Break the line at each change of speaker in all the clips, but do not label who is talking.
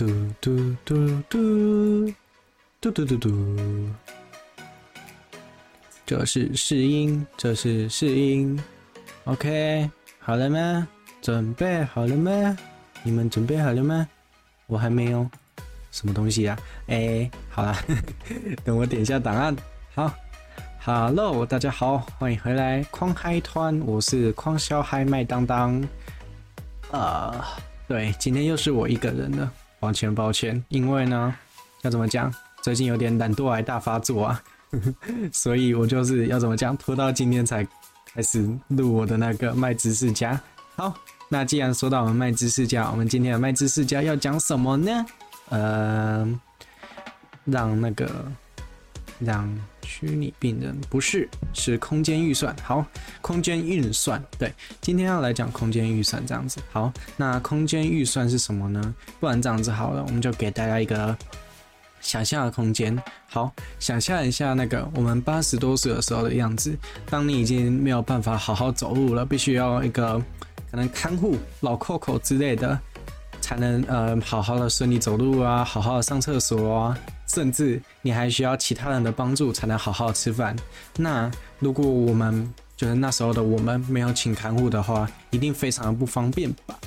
嘟嘟嘟嘟嘟嘟嘟嘟，这是试音，这是试音。OK，好了吗？准备好了吗？你们准备好了吗？我还没有。什么东西呀、啊？哎、好了，等我点一下档案。好，Hello，大家好，欢迎回来，狂嗨团，我是狂小孩麦当当。啊、对，今天又是我一个人了，抱歉抱歉，因为呢，要怎么讲，最近有点懒惰癌大发作啊，所以我就是要怎么讲，拖到今天才开始录我的那个卖知识家。好，那既然说到我们卖知识家，我们今天的卖知识家要讲什么呢？呃，让那个让虚拟病人不是是空间预算。好，空间运算，对，今天要来讲空间预算这样子。好，那空间预算是什么呢？不然这样子好了，我们就给大家一个想象的空间。好，想象一下那个我们八十多岁的时候的样子。当你已经没有办法好好走路了，必须要一个可能看护老 Coco 之类的。才能呃好好的顺利走路啊，好好的上厕所啊，甚至你还需要其他人的帮助才能好好吃饭。那如果我们就是那时候的我们没有请看护的话，一定非常的不方便吧？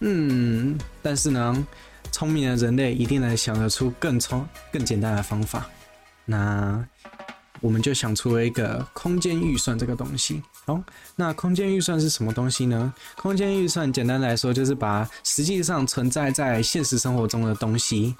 嗯，但是呢，聪明的人类一定能想得出更聪更简单的方法。那。我们就想出了一个空间预算这个东西。好，那空间预算是什么东西呢？空间预算简单来说就是把实际上存在在现实生活中的东西，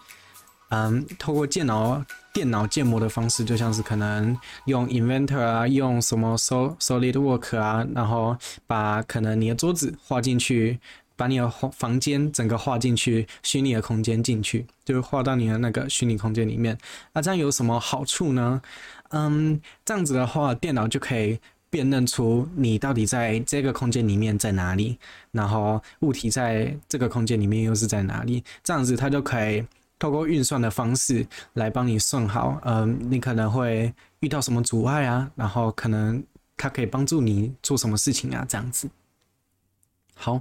嗯，透过电脑电脑建模的方式，就像是可能用 Inventor 啊，用什么 Solid Work 啊，然后把可能你的桌子画进去，把你的房间整个画进去，虚拟的空间进去，就是画到你的那个虚拟空间里面。那这样有什么好处呢？嗯，这样子的话，电脑就可以辨认出你到底在这个空间里面在哪里，然后物体在这个空间里面又是在哪里。这样子，它就可以透过运算的方式来帮你算好，嗯，你可能会遇到什么阻碍啊，然后可能它可以帮助你做什么事情啊，这样子。好，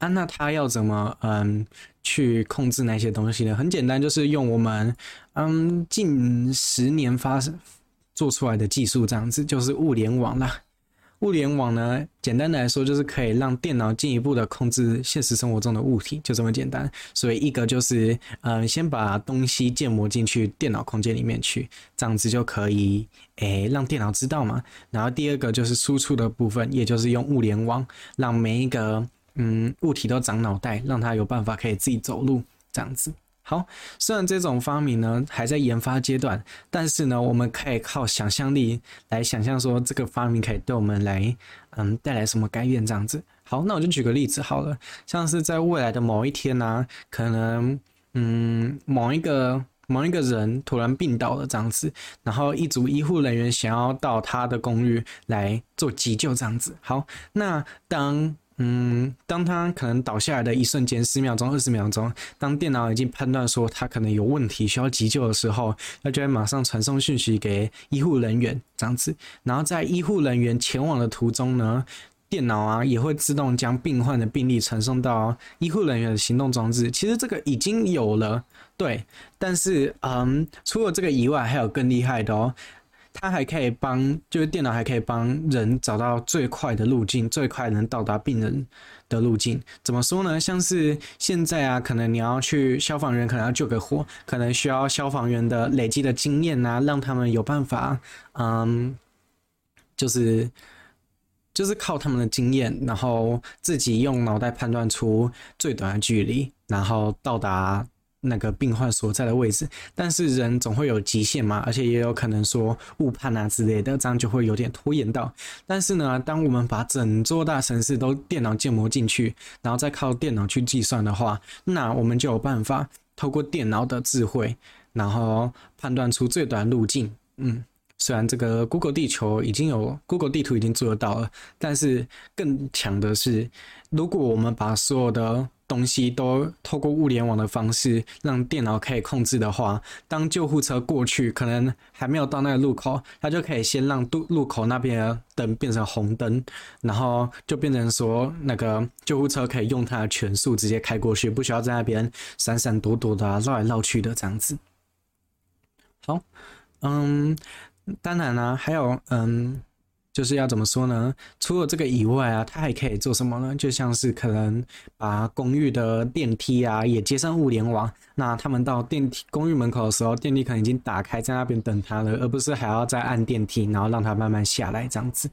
啊，那它要怎么嗯去控制那些东西呢？很简单，就是用我们嗯近十年发生。做出来的技术这样子就是物联网啦。物联网呢，简单的来说就是可以让电脑进一步的控制现实生活中的物体，就这么简单。所以一个就是，嗯，先把东西建模进去电脑空间里面去，这样子就可以，诶，让电脑知道嘛。然后第二个就是输出的部分，也就是用物联网让每一个嗯物体都长脑袋，让它有办法可以自己走路，这样子。好，虽然这种发明呢还在研发阶段，但是呢，我们可以靠想象力来想象说这个发明可以对我们来，嗯，带来什么改变这样子。好，那我就举个例子好了，像是在未来的某一天呢、可能，嗯，某一个某一个人突然病倒了这样子，然后一组医护人员想要到他的公寓来做急救这样子。好，那当嗯，当他可能倒下来的一瞬间，十秒钟、二十秒钟，当电脑已经判断说他可能有问题需要急救的时候，那就会马上传送讯息给医护人员这样子。然后在医护人员前往的途中呢，电脑啊也会自动将病患的病历传送到医护人员的行动装置。其实这个已经有了，对，但是嗯，除了这个以外，还有更厉害的哦。它还可以帮，就是电脑还可以帮人找到最快的路径，最快能到达病人的路径。怎么说呢？像是现在啊，可能你要去消防员，可能要救个火，可能需要消防员的累积的经验啊，让他们有办法，嗯，就是就是靠他们的经验，然后自己用脑袋判断出最短的距离，然后到达。那个病患所在的位置，但是人总会有极限嘛，而且也有可能说误判啊之类的，这样就会有点拖延到。但是呢，当我们把整座大城市都电脑建模进去，然后再靠电脑去计算的话，那我们就有办法透过电脑的智慧，然后判断出最短路径。嗯，虽然这个 Google 地球已经有 Google 地图已经做得到了，但是更强的是，如果我们把所有的东西都透过物联网的方式让电脑可以控制的话，当救护车过去，可能还没有到那个路口，它就可以先让路路口那边的灯变成红灯，然后就变成说那个救护车可以用它的全速直接开过去，不需要在那边闪闪躲躲的啊，绕来绕去的这样子。好，嗯，当然啦、啊，还有嗯。就是要怎么说呢？除了这个以外啊，它还可以做什么呢？就像是可能把公寓的电梯啊也接上物联网，那他们到电梯公寓门口的时候，电梯可能已经打开，在那边等他了，而不是还要再按电梯，然后让他慢慢下来这样子。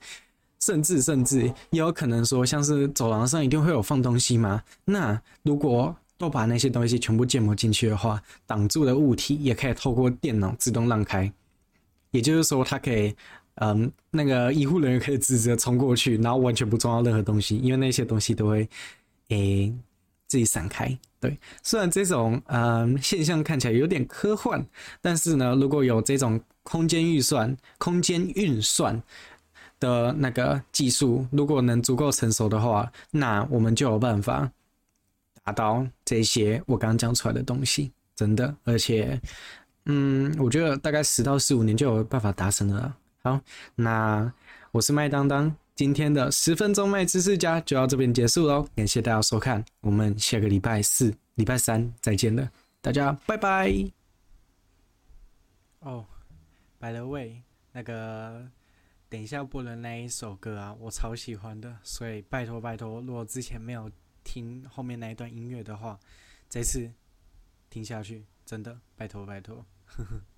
甚至甚至也有可能说，像是走廊上一定会有放东西嘛，那如果都把那些东西全部建模进去的话，挡住的物体也可以透过电脑自动让开，也就是说，它可以。嗯，那个医护人员可以直接冲过去，然后完全不撞到任何东西，因为那些东西都会诶、自己散开。对，虽然这种嗯现象看起来有点科幻，但是呢，如果有这种空间预算、空间运算的那个技术，如果能足够成熟的话，那我们就有办法达到这些我刚刚讲出来的东西，真的。而且，嗯，我觉得大概十到十五年就有办法达成了。好，那我是麦当当，今天的十分钟麦知识家就到这边结束喽，感谢大家收看，我们下个礼拜四、礼拜三再见了，大家拜拜。哦、oh，by the way，那个等一下播的那一首歌啊，我超喜欢的，所以拜托拜托，如果之前没有听后面那一段音乐的话，这次听下去，真的拜托拜托。